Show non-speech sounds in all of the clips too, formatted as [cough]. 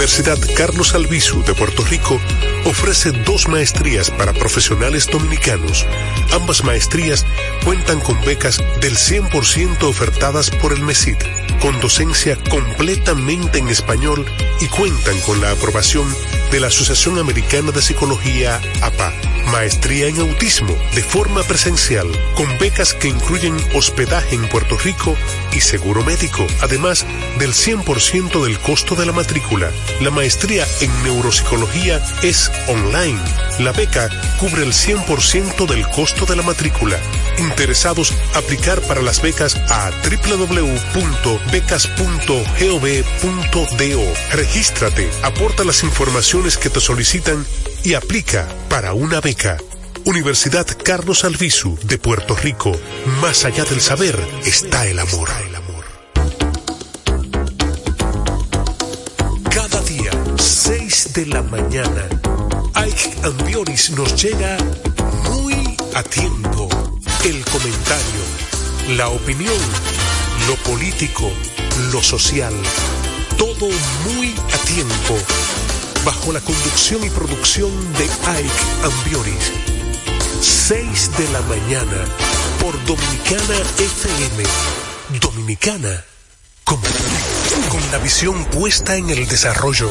Universidad Carlos Albizu de Puerto Rico ofrece dos maestrías para profesionales dominicanos. Ambas maestrías cuentan con becas del 100% ofertadas por el MESID, con docencia completamente en español y cuentan con la aprobación de la Asociación Americana de Psicología APA. Maestría en autismo de forma presencial, con becas que incluyen hospedaje en Puerto Rico y seguro médico, además del 100% del costo de la matrícula. La maestría en neuropsicología es online. La beca cubre el 100% del costo de la matrícula. Interesados, aplicar para las becas a www.becas.gov.do. Regístrate, aporta las informaciones que te solicitan y aplica para una beca. Universidad Carlos Albizu de Puerto Rico. Más allá del saber está el amor. Cada día, 6 de la mañana, Ike Ambioris nos llega muy a tiempo. El comentario, la opinión, lo político, lo social, todo muy a tiempo. Bajo la conducción y producción de Ike Ambioris. 6 de la mañana por Dominicana FM. Dominicana con la visión puesta en el desarrollo.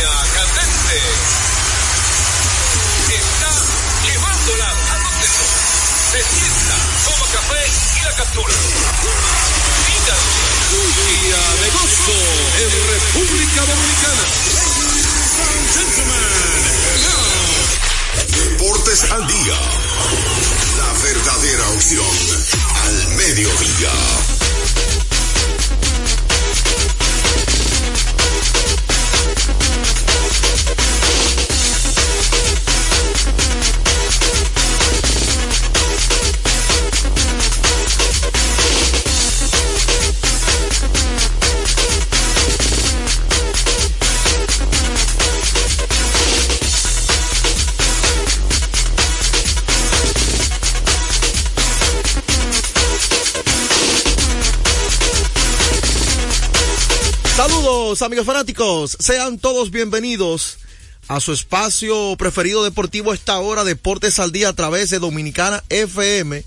Línea candente. Está llevándola a donde no. Se sienta, toma café y la captura. Fíjate. Día de gozo en República Dominicana. Deportes al día. La verdadera opción al mediodía. Saludos amigos fanáticos, sean todos bienvenidos a su espacio preferido deportivo esta hora, Deportes al Día a través de Dominicana FM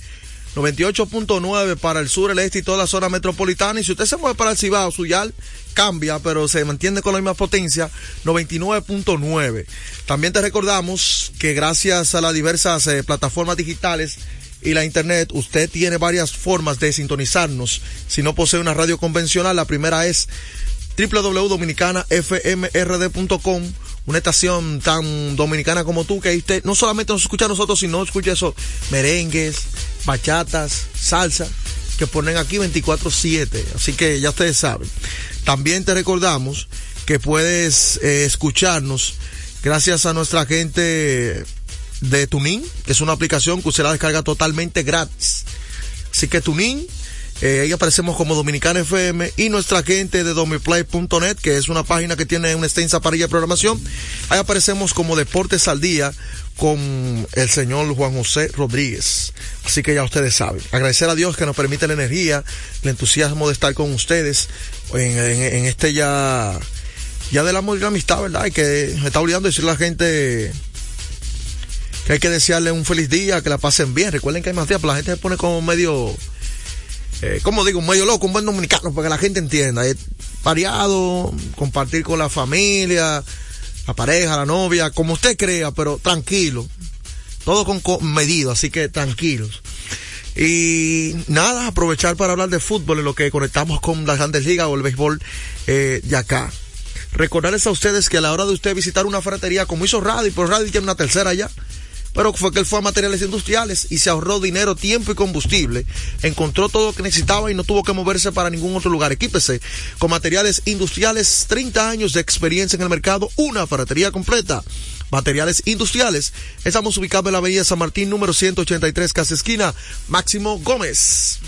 98.9 para el sur, el este y toda la zona metropolitana. Y si usted se mueve para el Cibao, su yal cambia, pero se mantiene con la misma potencia, 99.9. También te recordamos que gracias a las diversas eh, plataformas digitales y la internet, usted tiene varias formas de sintonizarnos. Si no posee una radio convencional, la primera es www.dominicanafmrd.com, una estación tan dominicana como tú, que usted no solamente nos escucha a nosotros, sino escucha esos merengues, bachatas, salsa, que ponen aquí 24-7. Así que ya ustedes saben. También te recordamos que puedes eh, escucharnos gracias a nuestra gente de Tunin, que es una aplicación que usted la descarga totalmente gratis. Así que Tunin, eh, ahí aparecemos como Dominicana FM y nuestra gente de domiplay.net, que es una página que tiene una extensa parrilla de programación. Ahí aparecemos como Deportes al Día con el señor Juan José Rodríguez. Así que ya ustedes saben. Agradecer a Dios que nos permite la energía, el entusiasmo de estar con ustedes en, este ya, ya del amor y la amistad, ¿verdad? Y que me está decirle a la gente que hay que desearle un feliz día, que la pasen bien. Recuerden que hay más días, la gente se pone como medio eh, como digo, medio loco, un buen dominicano, para que la gente entienda. Es variado, compartir con la familia, la pareja, la novia, como usted crea, pero tranquilo. Todo con, con medida, así que tranquilos. Y nada, aprovechar para hablar de fútbol en lo que conectamos con las grandes ligas o el béisbol eh, de acá. Recordarles a ustedes que a la hora de usted visitar una ferretería como hizo Radio, y por Radio tiene una tercera ya, pero fue que él fue a materiales industriales y se ahorró dinero, tiempo y combustible. Encontró todo lo que necesitaba y no tuvo que moverse para ningún otro lugar. Equípese con materiales industriales, 30 años de experiencia en el mercado, una ferretería completa. Materiales industriales. Estamos ubicados en la Avenida San Martín, número 183, casa esquina, Máximo Gómez.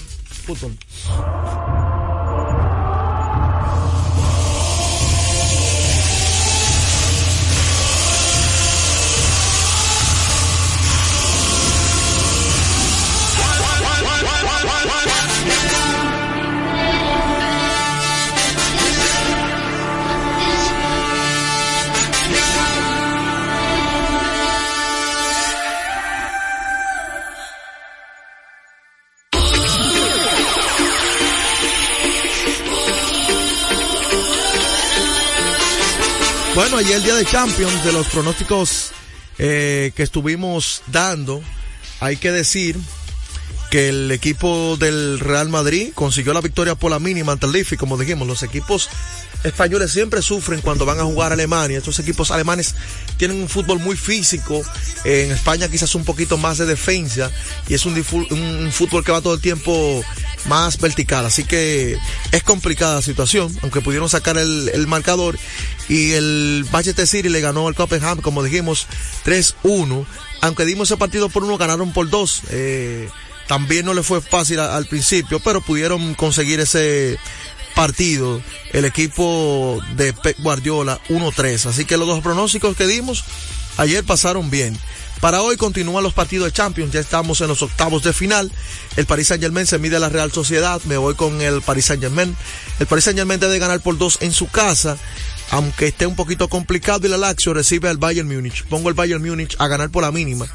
Bueno, ayer el día de Champions, de los pronósticos eh, que estuvimos dando, hay que decir que el equipo del Real Madrid consiguió la victoria por la mínima ante el Leaf como dijimos, los equipos españoles siempre sufren cuando van a jugar a Alemania. Estos equipos alemanes tienen un fútbol muy físico. En España quizás un poquito más de defensa y es un, fútbol que va todo el tiempo más vertical. Así que es complicada la situación, aunque pudieron sacar el, el marcador y el Manchester City le ganó al Copenhagen, como dijimos, 3-1. Aunque dimos ese partido por uno, ganaron por dos. Eh, también no le fue fácil al principio, pero pudieron conseguir ese partido el equipo de Pep Guardiola 1-3. Así que los dos pronósticos que dimos ayer pasaron bien. Para hoy continúan los partidos de Champions, ya estamos en los octavos de final. El Paris Saint Germain se mide a la Real Sociedad, me voy con el Paris Saint Germain. El Paris Saint Germain debe ganar por dos en su casa, aunque esté un poquito complicado y la Lazio recibe al Bayern Múnich. Pongo el Bayern Múnich a ganar por la mínima.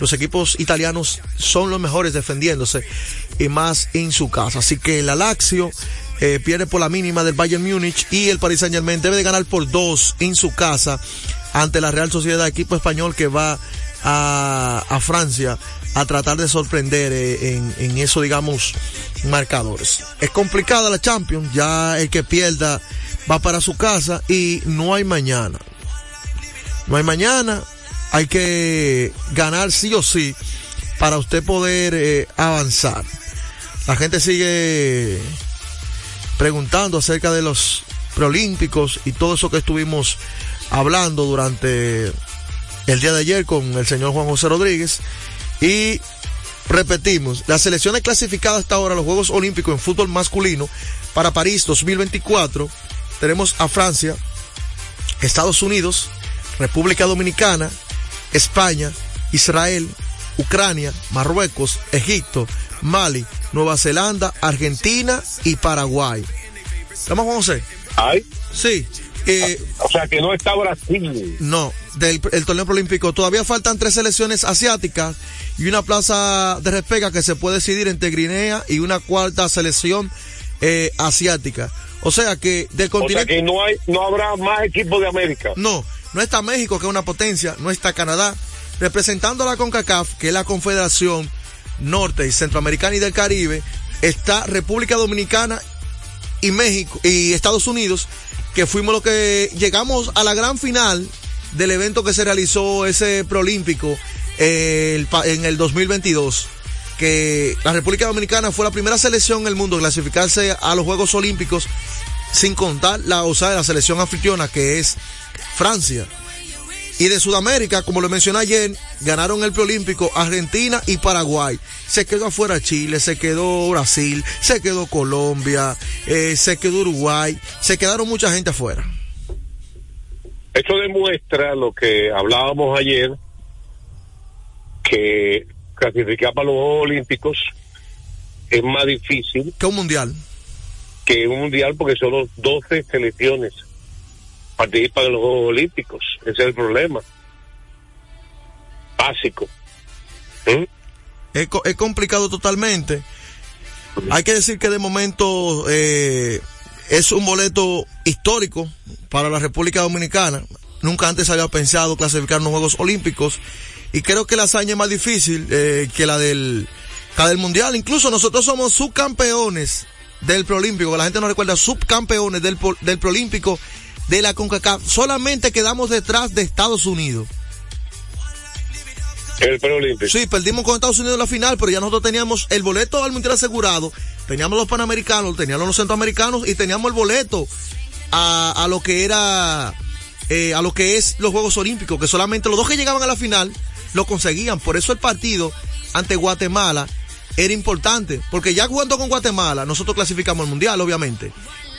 Los equipos italianos son los mejores defendiéndose y más en su casa. Así que la Lazio eh, pierde por la mínima del Bayern Múnich y el Paris Saint Germain debe de ganar por dos en su casa ante la Real Sociedad, equipo español que va a, a Francia a tratar de sorprender eh, en, en eso, digamos, marcadores. Es complicada la Champions, ya el que pierda va para su casa y no hay mañana. No hay mañana, hay que ganar sí o sí para usted poder eh, avanzar. La gente sigue preguntando acerca de los preolímpicos y todo eso que estuvimos hablando durante el día de ayer con el señor Juan José Rodríguez. Y repetimos, las selecciones clasificadas hasta ahora a los Juegos Olímpicos en fútbol masculino para París 2024. Tenemos a Francia, Estados Unidos, República Dominicana, España, Israel, Ucrania, Marruecos, Egipto, Mali, Nueva Zelanda, Argentina y Paraguay. ¿Estamos con José? ¿Ay? Sí. Eh, o sea que no está Brasil. No, del el torneo olímpico. Todavía faltan tres selecciones asiáticas y una plaza de respega que se puede decidir entre Guinea y una cuarta selección eh, asiática. O sea que del continente. O sea que no hay, no habrá más equipos de América. No, no está México, que es una potencia, no está Canadá. Representando a la CONCACAF, que es la Confederación Norte y Centroamericana y del Caribe, está República Dominicana y México y Estados Unidos, que fuimos los que llegamos a la gran final del evento que se realizó ese preolímpico eh, en el 2022 que la República Dominicana fue la primera selección en el mundo en clasificarse a los Juegos Olímpicos sin contar la o sea, la selección anfitriona que es Francia. Y de Sudamérica, como lo mencioné ayer, ganaron el preolímpico Argentina y Paraguay. Se quedó afuera Chile, se quedó Brasil, se quedó Colombia, eh, se quedó Uruguay, se quedaron mucha gente afuera. Esto demuestra lo que hablábamos ayer, que clasificar para los Juegos Olímpicos es más difícil. Que un mundial. Que un mundial porque son 12 selecciones participan en los Juegos Olímpicos. Ese es el problema. Básico. ¿Mm? Es, es, complicado totalmente. Hay que decir que de momento eh, es un boleto histórico para la República Dominicana. Nunca antes había pensado clasificar en los Juegos Olímpicos. Y creo que la hazaña es más difícil eh, que la del, la del Mundial. Incluso nosotros somos subcampeones del Proolímpico. La gente no recuerda, subcampeones del, del Proolímpico de la CONCACAF. Solamente quedamos detrás de Estados Unidos. El preolímpico. Sí, perdimos con Estados Unidos en la final, pero ya nosotros teníamos el boleto al mundial asegurado, teníamos los panamericanos, teníamos los centroamericanos y teníamos el boleto a, a lo que era, eh, a lo que es los Juegos Olímpicos, que solamente los dos que llegaban a la final lo conseguían. Por eso el partido ante Guatemala era importante, porque ya jugando con Guatemala, nosotros clasificamos al mundial, obviamente.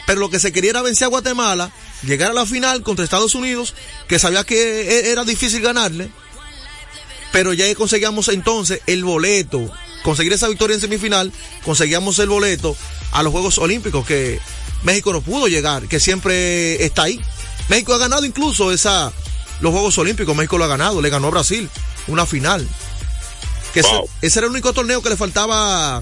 Pero lo que se quería era vencer a Guatemala, llegar a la final contra Estados Unidos, que sabía que e- era difícil ganarle, pero ya conseguíamos entonces el boleto, conseguir esa victoria en semifinal, conseguíamos el boleto a los Juegos Olímpicos que México no pudo llegar, que siempre está ahí. México ha ganado incluso esa los Juegos Olímpicos, México lo ha ganado, le ganó a Brasil una final. Que ese- Wow. ese, era el único torneo que le faltaba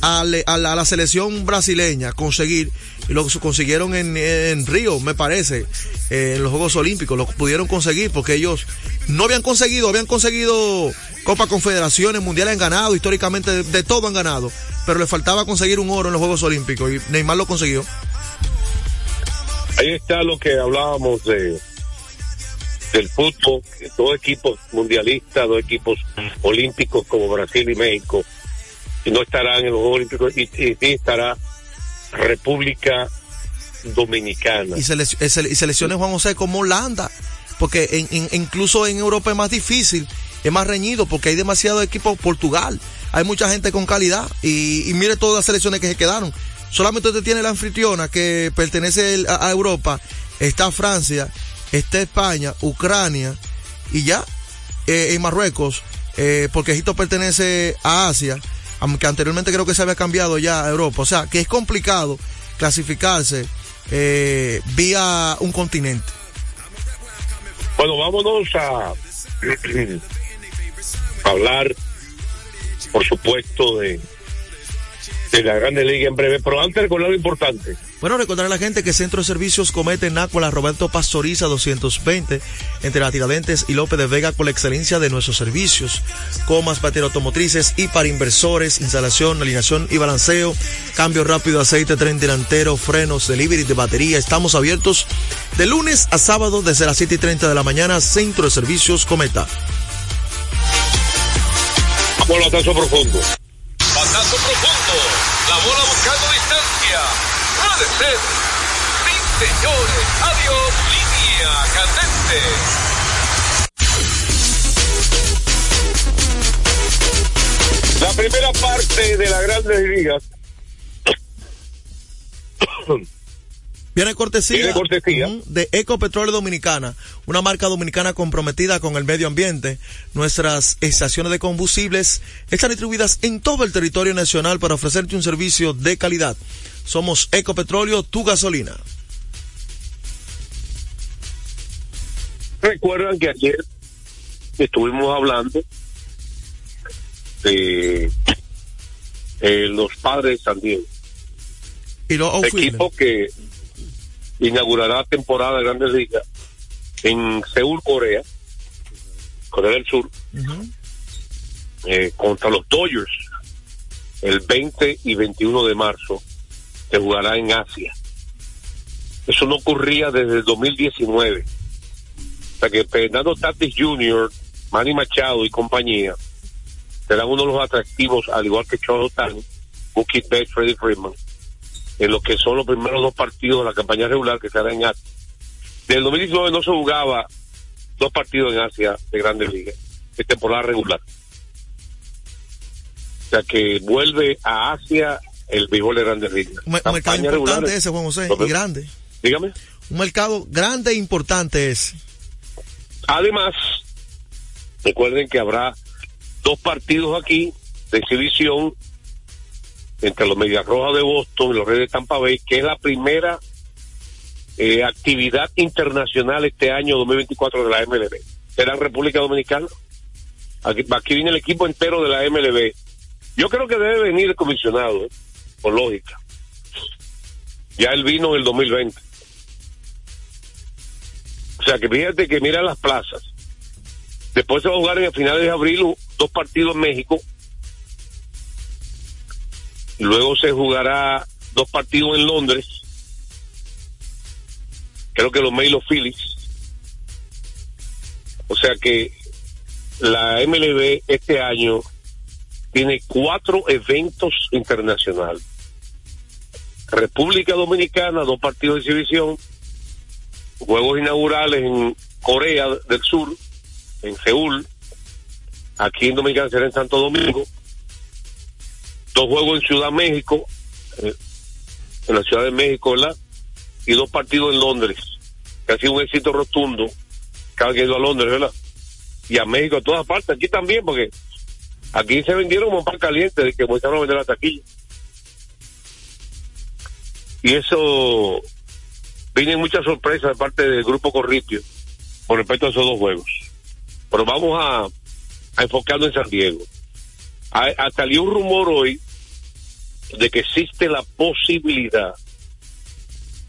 a, le- a la, a la selección brasileña conseguir y lo consiguieron en, en Río, me parece, eh, en los Juegos Olímpicos, lo pudieron conseguir porque ellos no habían conseguido, habían conseguido Copa Confederaciones, Mundiales han ganado, históricamente de, de todo han ganado, pero le faltaba conseguir un oro en los Juegos Olímpicos y Neymar lo consiguió. Ahí está lo que hablábamos de del fútbol, dos equipos mundialistas, dos equipos olímpicos como Brasil y México, no estarán en los Juegos Olímpicos, y, sí estará República Dominicana. y, sele- y selecciones Juan José como Holanda, porque en- en- incluso en Europa es más difícil, es más reñido, porque hay demasiados equipos, Portugal, hay mucha gente con calidad, y, mire todas las selecciones que se quedaron. Solamente usted tiene la anfitriona que pertenece a Europa, está Francia, está España, Ucrania, y ya, eh, en Marruecos, eh, porque Egipto pertenece a Asia, aunque anteriormente creo que se había cambiado ya a Europa. O sea, que es complicado clasificarse eh, vía un continente. Bueno, vámonos a [clears throat] hablar, por supuesto, de, de la Grande Liga en breve, pero antes recordar lo importante. Bueno, recordar a la gente que Centro de Servicios Comete en Nápoles, Roberto Pastoriza 220, entre la Tiradentes y López de Vega, con la excelencia de nuestros servicios, comas, baterías automotrices y para inversores, instalación, alineación y balanceo, cambio rápido, aceite, tren delantero, frenos, delivery de batería. Estamos abiertos de lunes a sábado desde las 7 y 30 de la mañana, Centro de Servicios Cometa. Batazo profundo. Batazo profundo. La bola buscando distancia. Puede ser. Sí, señores. Adiós. Línea candente. La primera parte de la Grandes Ligas Viene cortesía, Viene cortesía. de Ecopetróleo Dominicana, una marca dominicana comprometida con el medio ambiente. Nuestras estaciones de combustibles están distribuidas en todo el territorio nacional para ofrecerte un servicio de calidad. Somos Ecopetróleo, tu gasolina. Recuerdan que ayer estuvimos hablando de eh, los padres de San Diego, Y los outfielders. equipo que inaugurará temporada de Grandes Ligas en Seúl, Corea, Corea del Sur, eh, contra los Dodgers el 20 y 21 de marzo se jugará en Asia. Eso no ocurría desde el 2019. O sea que Fernando Tatis Jr., Manny Machado y compañía serán uno de los atractivos, al igual que Charles Otani, Mookie Betts, Freddie Freeman, en lo que son los primeros dos partidos de la campaña regular que se hará en Asia. Del 2019 no se jugaba dos partidos en Asia de Grandes Ligas, de temporada regular. O sea que vuelve a Asia el béisbol de Grandes Ligas. Un, mer- un mercado importante ese, Juan José, y grande. Dígame. Un mercado grande e importante ese. Además, recuerden que habrá dos partidos aquí de exhibición entre los Medias Rojas de Boston y los Reyes de Tampa Bay, que es la primera eh, actividad internacional este año 2024 de la MLB. Será en República Dominicana. Aquí, aquí viene el equipo entero de la MLB. Yo creo que debe venir el comisionado, ¿eh? Por lógica. Ya él vino en el 2020. O sea que fíjate que mira las plazas. Después se va a jugar en el finales de abril dos partidos en México. Luego se jugará dos partidos en Londres. Creo que los Melo Phillies. O sea que la MLB este año tiene cuatro eventos internacionales. República Dominicana, dos partidos de exhibición, juegos inaugurales en Corea del Sur, en Seúl, aquí en Dominicana será en Santo Domingo, dos juegos en Ciudad México, eh, en la Ciudad de México, ¿verdad? Y dos partidos en Londres, que ha sido un éxito rotundo, cada que ha ido a Londres, ¿verdad? Y a México, a todas partes, aquí también, porque aquí se vendieron como pan caliente de que empezaron a vender la taquilla. Y eso, vienen muchas sorpresas de parte del grupo Corripio con respecto a esos dos juegos. Pero vamos a, a enfocarnos en San Diego. Ha salió un rumor hoy de que existe la posibilidad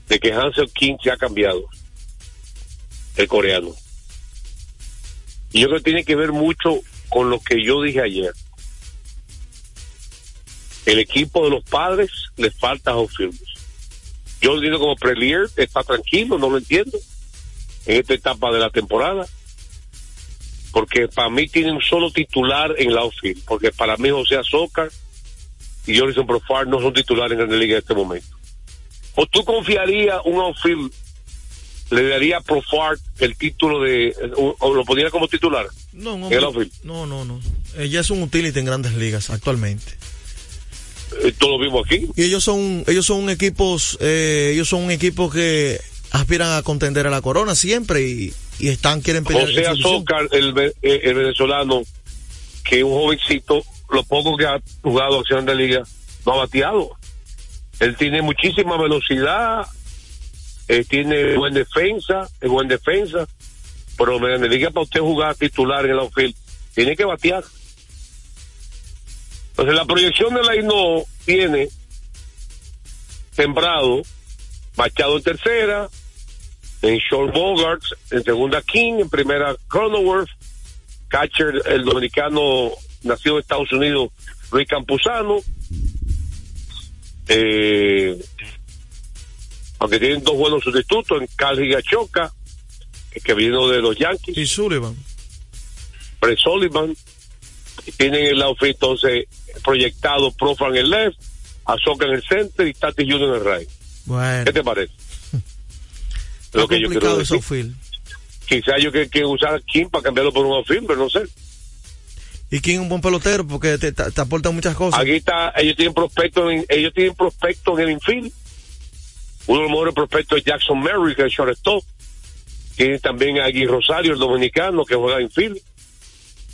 de que Hansel King se ha cambiado, el coreano. Y yo creo que tiene que ver mucho con lo que yo dije ayer. El equipo de los padres le falta a firmes. Yo lo digo como Prelier, está tranquilo, no lo entiendo, en esta etapa de la temporada. Porque para mí tiene un solo titular en la outfield, porque para mí José Azócar y Jorison Profar no son titulares en la liga en este momento. ¿O tú confiarías un outfield, le daría a Profar el título de, o, o lo pondría como titular? No, en el outfield. no, no, no. Ella es un utility en grandes ligas actualmente. Eh, todo lo mismo aquí. Y ellos son, ellos son equipos, eh, ellos son un equipo que aspiran a contender a la corona siempre y, y están, quieren pelear. Esa división. Azócar, el, ve- eh, el venezolano, que es un jovencito, lo poco que ha jugado acción de liga, no ha bateado. Él tiene muchísima velocidad, eh, tiene buen defensa, es buen defensa, pero me me diga para usted jugar titular en el outfield, tiene que batear. Entonces la proyección de la INO tiene sembrado, Machado en tercera, en short Bogarts, en segunda King, en primera Cronenworth, catcher el dominicano nacido en Estados Unidos, Luis Campuzano, eh, aunque tienen dos buenos sustitutos en Cal Higachoca, que vino de los Yankees, Y Sullivan. Brett Sullivan, tienen el outfit entonces proyectado Profa en el left, Azoka en el center y Tati Junior en el right. Bueno, ¿Qué te parece? [laughs] Lo que yo quiero decir. outfield. Quizá yo que, que usar a Kim para cambiarlo por un outfield, pero no sé. Y quién es un buen pelotero porque te, te, te aporta muchas cosas. Aquí está, ellos tienen prospectos en, ellos tienen prospectos en el infield. Uno de los mejores prospectos es Jackson Merrick, el shortstop. Tienen también a Gui Rosario, el dominicano, que juega en infield.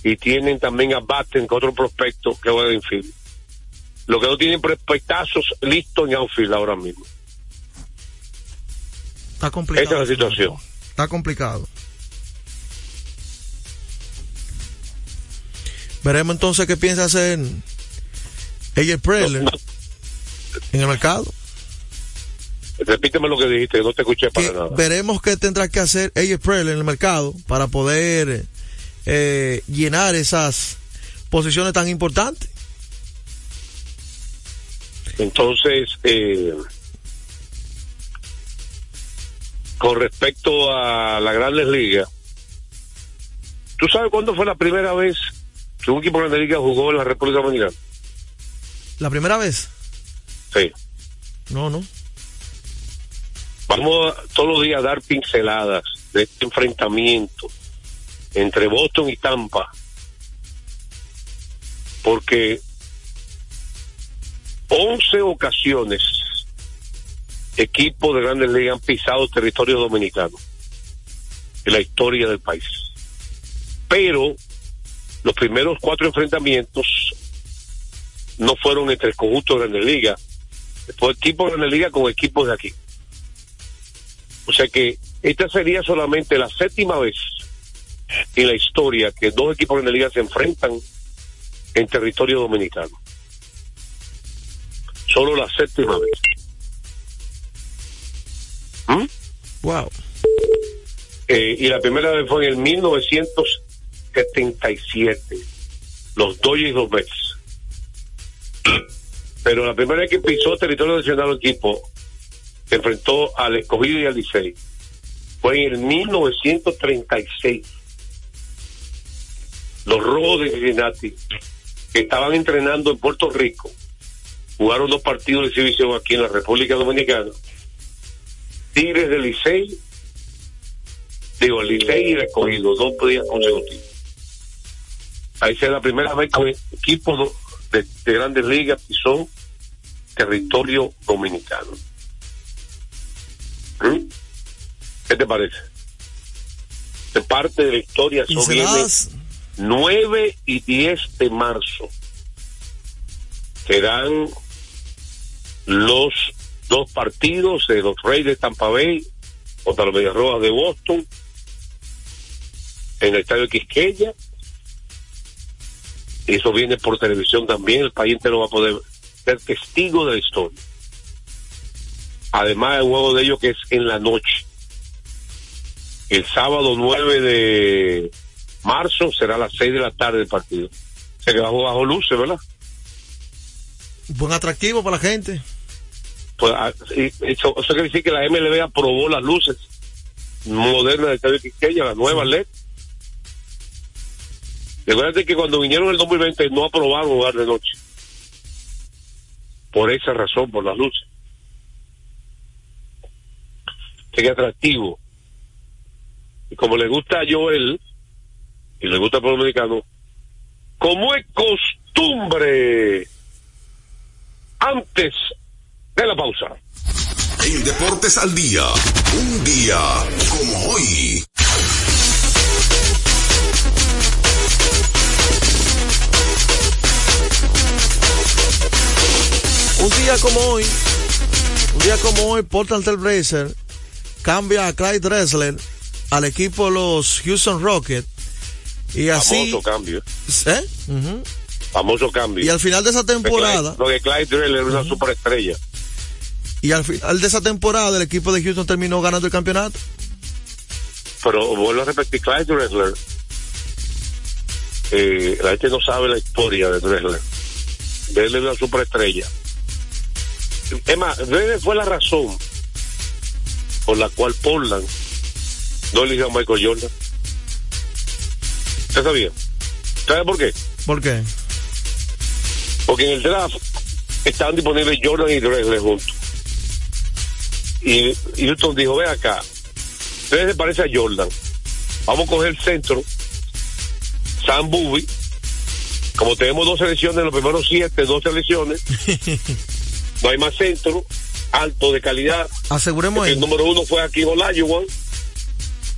Y tienen también a Batten, que otro prospecto que juega en infield. Lo que no tienen prospectazos listos en outfield ahora mismo. Está complicado. Esa es la situación. Está complicado. Veremos entonces qué piensa hacer ella Preller No, en el mercado. repíteme lo que dijiste, no te escuché para Que nada. veremos qué tendrá que hacer ella Preller en el mercado para poder eh, llenar esas posiciones tan importantes. Entonces, eh, con respecto a las grandes ligas, ¿tú sabes cuándo fue la primera vez que un equipo de grandes ligas jugó en la República Dominicana? La primera vez. Sí. No, no. Vamos a, todos los días a dar pinceladas de este enfrentamiento entre Boston y Tampa. Porque 11 ocasiones equipos de grandes ligas han pisado territorio dominicano en la historia del país. Pero los primeros cuatro enfrentamientos no fueron entre conjuntos de grandes ligas, fue equipos de grandes ligas con equipos de aquí. O sea que esta sería solamente la séptima vez en la historia que dos equipos de la liga se enfrentan en territorio dominicano. Solo la séptima vez. ¿Mm? Wow. Eh, y la primera vez fue en el 1977. Los Dodgers y los Mets. Pero la primera vez que pisó territorio nacional el equipo se enfrentó al escogido y al Licey. Fue en el 1936. Los rojos de Cincinnati, que estaban entrenando en Puerto Rico, jugaron dos partidos de exhibición aquí en la República Dominicana. Tigres del Licey, digo, el Licey y el escogido, dos días consecutivos. Ahí será la primera vez que equipos de, de grandes ligas pisó territorio dominicano. ¿Mm? ¿Qué te parece? De parte de la historia, eso viene 9 y 10 de marzo. Serán los dos partidos de los Reyes de Tampa Bay contra los Medias Rojas de Boston en el estadio Quisqueya. Eso viene por televisión también. El país entero va a poder ser testigo de la historia. Además, el juego de ellos que es en la noche. El sábado 9 de marzo será a las 6 de la tarde el partido. Se que bajo, bajo luces, ¿verdad? Buen atractivo para la gente. Pues, ah, eso, eso quiere decir que la MLB aprobó las luces modernas del Estadio Quisqueya, las nuevas LED. Recuerda que cuando vinieron en el 2020 no aprobaron jugar de noche. Por esa razón, por las luces. Sería atractivo. Y como le gusta a Joel, y le gusta al pueblo dominicano, como es costumbre, antes de la pausa. En Deportes al Día, un día como hoy. Un día como hoy, un día como hoy, Portland Trail Blazer cambia a Clyde Dressler al equipo de los Houston Rockets. Y así, Famoso cambio. ¿eh? Famoso cambio. y al final de esa temporada, Lo de Clyde Drell era una superestrella. y al final de esa temporada, el equipo de Houston terminó ganando el campeonato. Pero vuelvo a repetir, Clyde Dressler, eh, la gente no sabe la historia de Dressler. Dressler era una superestrella. Es más, Dressler fue la razón por la cual Portland no eligió a Michael Jordan. ¿Usted sabía? ¿Sabe por qué? ¿Por qué? Porque en el draft estaban disponibles Jordan y Drexler juntos. Y, Houston dijo, ve acá, Drexler parece a Jordan. Vamos a coger el centro, Sam Bowie. Como tenemos dos selecciones, los primeros siete, dos selecciones, [laughs] no hay más centro, alto de calidad. Aseguremos El número uno fue aquí Olajuwon.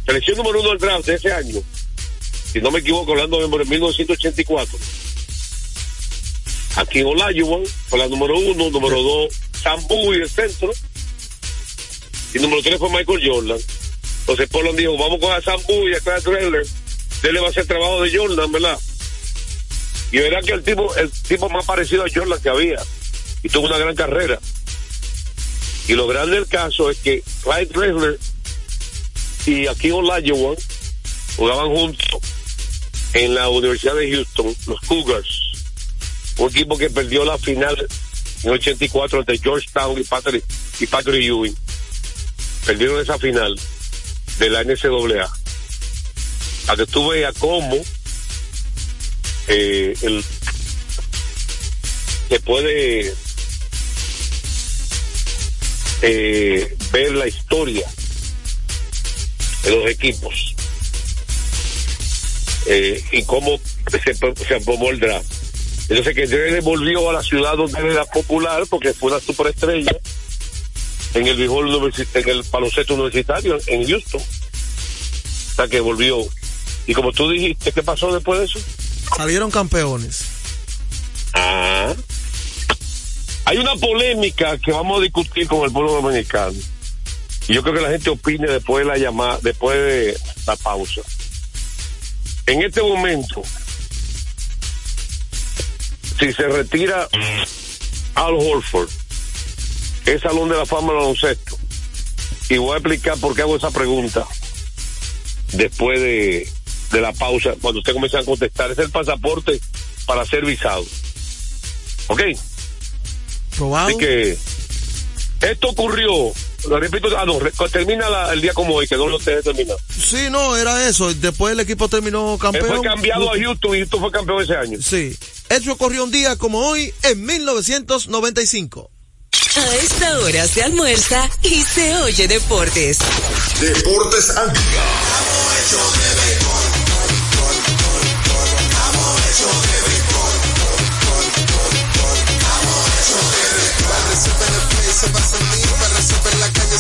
Selección número uno del draft de ese año. Si no me equivoco, hablando de 1984. Aquí Olajuwon fue la número uno, número dos Sam Bowie el centro. Y número tres fue Michael Jordan. Entonces Portland dijo, vamos con a Sam Bowie y a Clyde Drexler. Él le va a hacer trabajo de Jordan, ¿verdad? Y verá que el tipo, el tipo más parecido a Jordan que había. Y tuvo una gran carrera. Y lo grande del caso es que Clyde Drexler y aquí Olajuwon jugaban juntos en la Universidad de Houston, los Cougars. Un equipo que perdió la final en 84 ante Georgetown y Patrick, y Patrick Ewing. Perdieron esa final de la NCAA. A que tú veas cómo eh, el, se puede eh, ver la historia de los equipos eh, y cómo se, se aprobó el draft. Entonces que Drexler volvió a la ciudad donde era popular porque fue una superestrella en el béisbol en el baloncesto universitario en Houston. O sea que volvió. Y como tú dijiste, ¿qué pasó después de eso? Salieron campeones. Ah. Hay una polémica que vamos a discutir con el pueblo dominicano. Y yo creo que la gente opine después de la llamada, después de la pausa. En este momento, si se retira Al Horford, es Salón de la Fama del baloncesto. Y voy a explicar por qué hago esa pregunta después de, de la pausa, cuando usted comienza a contestar. Es el pasaporte para ser visado. ¿Ok? Probado. Así que esto ocurrió Lo repito, ah, no, termina la- el día como hoy, que no lo esté terminado. Sí, no, era eso. Después el equipo terminó Él campeón. fue cambiado a Houston y Houston fue campeón ese año. Sí. Eso ocurrió un día como hoy en 1995. A esta hora se almuerza y se oye deportes. Deportes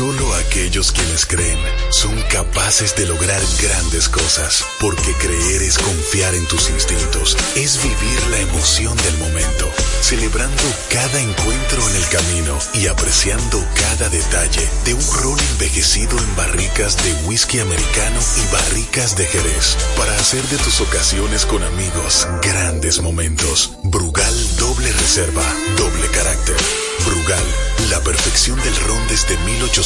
Solo aquellos quienes creen son capaces de lograr grandes cosas, porque creer es confiar en tus instintos, es vivir la emoción del momento, celebrando cada encuentro en el camino y apreciando cada detalle de un ron envejecido en barricas de whisky americano y barricas de Jerez, para hacer de tus ocasiones con amigos grandes momentos. Brugal doble reserva, doble carácter. Brugal, la perfección del ron desde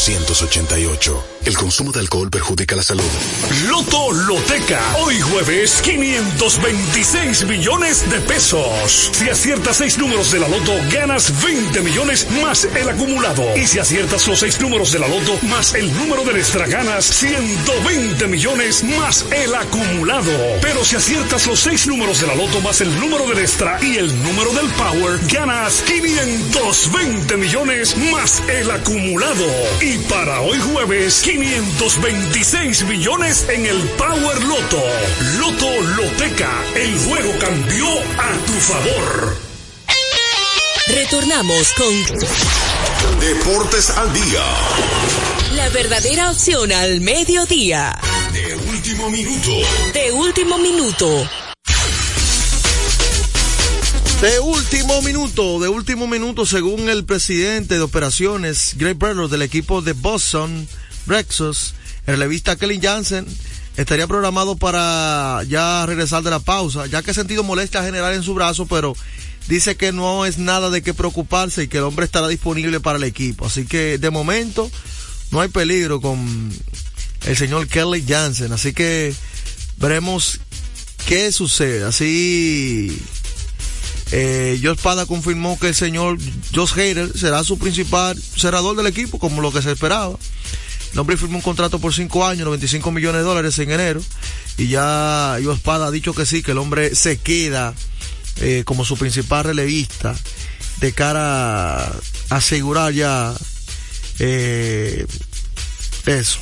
1888. El consumo de alcohol perjudica la salud. Loto Loteca. Hoy jueves, 526 millones de pesos. Si aciertas seis números de la Loto, ganas 20 millones más el acumulado. Y si aciertas los seis números de la Loto más el número de extra, ganas 120 millones más el acumulado. Pero si aciertas los seis números de la Loto más el número del extra y el número del Power, ganas 520 millones más el acumulado. Y para hoy jueves, 526 millones en el Power Loto. Loto Loteca, el juego cambió a tu favor. Retornamos con Deportes al día. la verdadera opción al mediodía. De último minuto. De último minuto. De último minuto, de último minuto, según el presidente de operaciones, Greg Berler, del equipo de Boston, Brexos, el revista Kelly Jansen, estaría programado para ya regresar de la pausa, ya que ha sentido molestia general en su brazo, pero dice que no es nada de qué preocuparse y que el hombre estará disponible para el equipo. Así que de momento no hay peligro con el señor Kelly Jansen, así que veremos qué sucede. Así eh, Josh Pada confirmó que el señor Josh Hader será su principal cerrador del equipo, como lo que se esperaba. El hombre firmó un contrato por 5 años, 95 millones de dólares en enero. Y ya Josh Pada ha dicho que sí, que el hombre se queda eh, como su principal relevista de cara a asegurar ya eh, eso.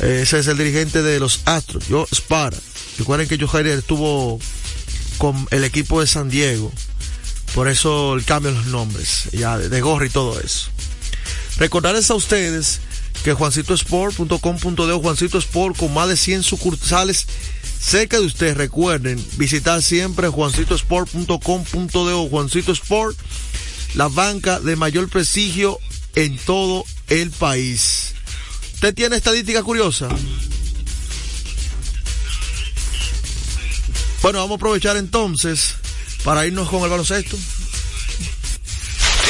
Ese es el dirigente de los Astros, Josh Pada. Recuerden que Josh Hader estuvo con el equipo de San Diego. Por eso el cambio en los nombres, ya de, de gorra y todo eso. Recordarles a ustedes que juancitosport.com.de o Juancito Sport con más de 100 sucursales cerca de ustedes. Recuerden visitar siempre juancitosport.com.de o Juancito Sport, la banca de mayor prestigio en todo el país. ¿Usted tiene estadística curiosa? Bueno, vamos a aprovechar entonces para irnos con el baloncesto.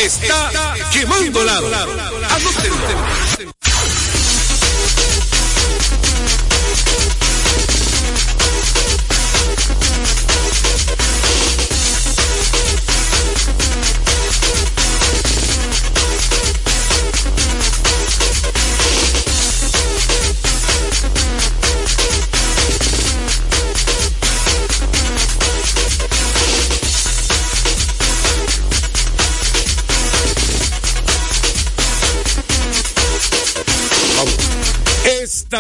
Está quemando lado. Anótenlo.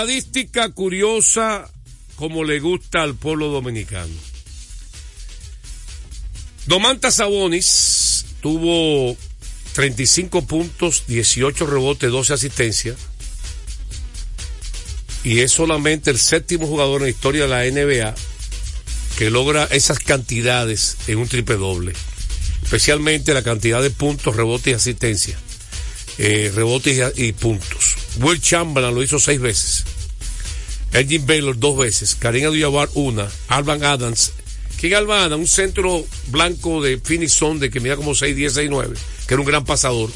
Estadística curiosa como le gusta al pueblo dominicano. Domantas Sabonis tuvo 35 puntos, 18 rebotes, 12 asistencias. Y es solamente el séptimo jugador en la historia de la NBA que logra esas cantidades en un triple doble. Especialmente la cantidad de puntos, rebotes y asistencia. Eh, rebotes y, y puntos. Will Chamberlain lo hizo seis veces. Elgin Baylor dos veces. Karim Abdul-Jabbar una. Alvan Adams. ¿Quién es Alvan Adams? Un centro blanco de Phoenix Sun de que mira como 6, 10, 6, 9. que era un gran pasador.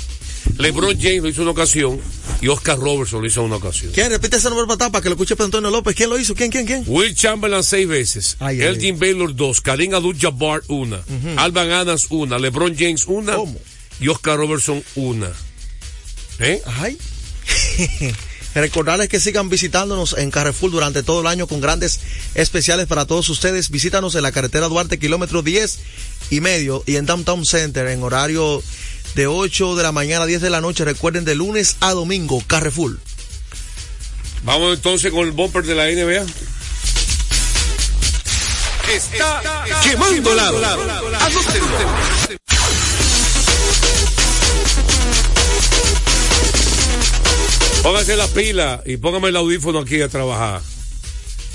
LeBron James lo hizo una ocasión y Oscar Robertson lo hizo una ocasión. ¿Quién? Repite ese número para para que lo escuche Pedro Antonio López. ¿Quién lo hizo? ¿Quién, quién, quién? Will Chamberlain seis veces, Ay, ay, Elgin Baylor dos, Karim Abdul-Jabbar una, Alban Adams una, LeBron James una ¿Cómo? y Oscar Robertson una. ¿Eh? Ay. [laughs] Recordarles que sigan visitándonos en Carrefour durante todo el año con grandes especiales para todos ustedes. Visítanos en la carretera Duarte, kilómetro 10 y medio, y en Downtown Center en horario de 8 de la mañana a 10 de la noche. Recuerden, de lunes a domingo, Carrefour. Vamos entonces con el bumper de la NBA. Está quemando lado. Póngase la pila y póngame el audífono aquí a trabajar.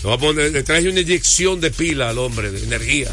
Le, a poner, le traje una inyección de pila al hombre, de energía.